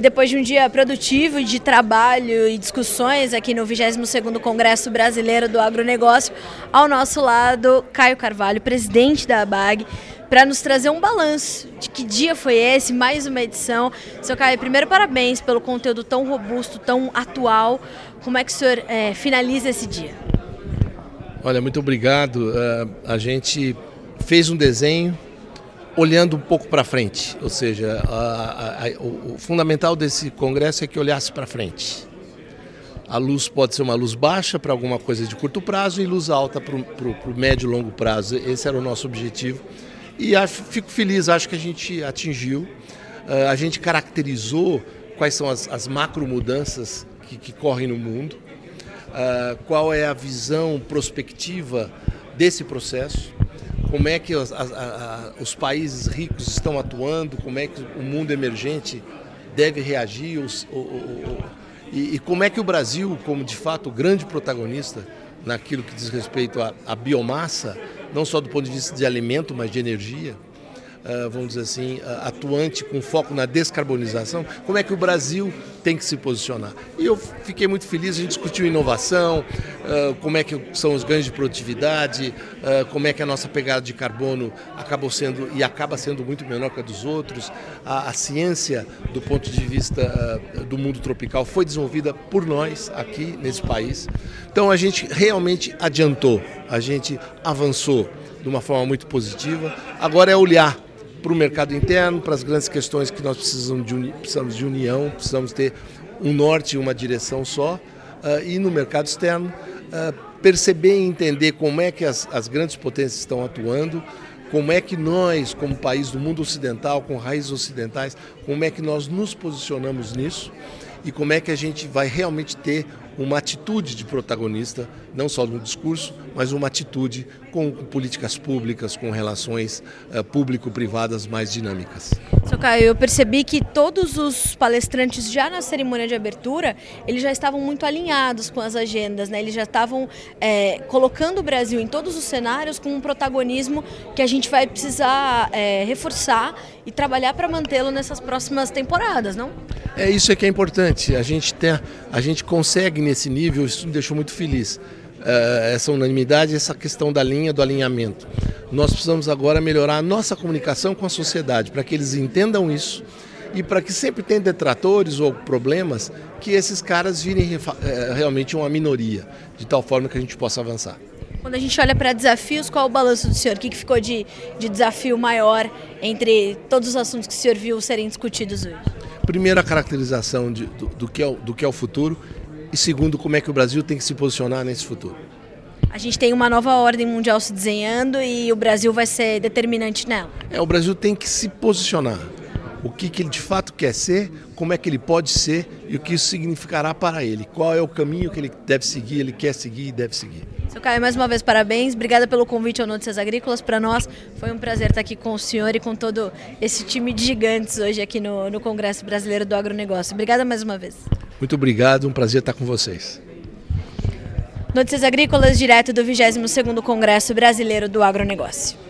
E depois de um dia produtivo de trabalho e discussões aqui no 22º Congresso Brasileiro do Agronegócio, ao nosso lado, Caio Carvalho, presidente da ABAG, para nos trazer um balanço de que dia foi esse, mais uma edição. Seu Caio, primeiro parabéns pelo conteúdo tão robusto, tão atual. Como é que o senhor é, finaliza esse dia? Olha, muito obrigado. Uh, a gente fez um desenho olhando um pouco para frente, ou seja, a, a, a, o, o fundamental desse congresso é que olhasse para frente. A luz pode ser uma luz baixa para alguma coisa de curto prazo e luz alta para o médio e longo prazo. Esse era o nosso objetivo. E acho, fico feliz, acho que a gente atingiu. Uh, a gente caracterizou quais são as, as macro mudanças que, que, correm no mundo, uh, qual é a visão prospectiva desse processo como é que os, a, a, os países ricos estão atuando, como é que o mundo emergente deve reagir os, o, o, e, e, como é que o Brasil, como de fato grande protagonista naquilo que diz respeito à biomassa, não só do ponto de vista de alimento, mas de energia, vamos dizer assim, ah, atuante com foco na descarbonização, como é que o Brasil tem que se posicionar. E eu fiquei muito feliz, a gente discutiu inovação, ah, como é que são os ganhos de produtividade, como é que a nossa pegada de carbono acabou sendo e acaba sendo muito menor que a dos outros. A, a ciência, do ponto de vista do mundo tropical, foi desenvolvida por nós aqui nesse país. Então a gente realmente adiantou, a gente avançou de uma forma muito positiva. Agora é olhar para o mercado interno, para as grandes questões que nós precisamos de, uni, precisamos de união, precisamos ter um norte e uma direção só, uh, e no mercado externo uh, perceber e entender como é que as, as grandes potências estão atuando, como é que nós, como país do mundo ocidental, com raízes ocidentais, como é que nós nos posicionamos nisso e como é que a gente vai realmente ter uma atitude de protagonista, não só no discurso, mas uma atitude com políticas públicas, com relações uh, público-privadas mais dinâmicas. Seu Caio, eu percebi que todos os palestrantes já na cerimônia de abertura, eles já estavam muito alinhados com as agendas, né? eles já estavam é, colocando o Brasil em todos os cenários com um protagonismo que a gente vai precisar é, reforçar e trabalhar para mantê-lo nessas próximas temporadas, não? É isso é que é importante. A gente tem, a gente consegue nesse nível, isso me deixou muito feliz. Uh, essa unanimidade, essa questão da linha, do alinhamento. Nós precisamos agora melhorar a nossa comunicação com a sociedade, para que eles entendam isso e para que sempre tenha detratores ou problemas, que esses caras virem uh, realmente uma minoria, de tal forma que a gente possa avançar. Quando a gente olha para desafios, qual é o balanço do senhor? O que ficou de, de desafio maior entre todos os assuntos que o senhor viu serem discutidos hoje? Primeiro, a caracterização de, do, do, que é, do que é o futuro e segundo, como é que o Brasil tem que se posicionar nesse futuro. A gente tem uma nova ordem mundial se desenhando e o Brasil vai ser determinante nela. É, o Brasil tem que se posicionar. O que, que ele de fato quer ser, como é que ele pode ser e o que isso significará para ele. Qual é o caminho que ele deve seguir, ele quer seguir e deve seguir. Seu Caio, mais uma vez parabéns. Obrigada pelo convite ao Notícias Agrícolas. Para nós foi um prazer estar aqui com o senhor e com todo esse time de gigantes hoje aqui no, no Congresso Brasileiro do Agronegócio. Obrigada mais uma vez. Muito obrigado, um prazer estar com vocês. Notícias Agrícolas, direto do 22º Congresso Brasileiro do Agronegócio.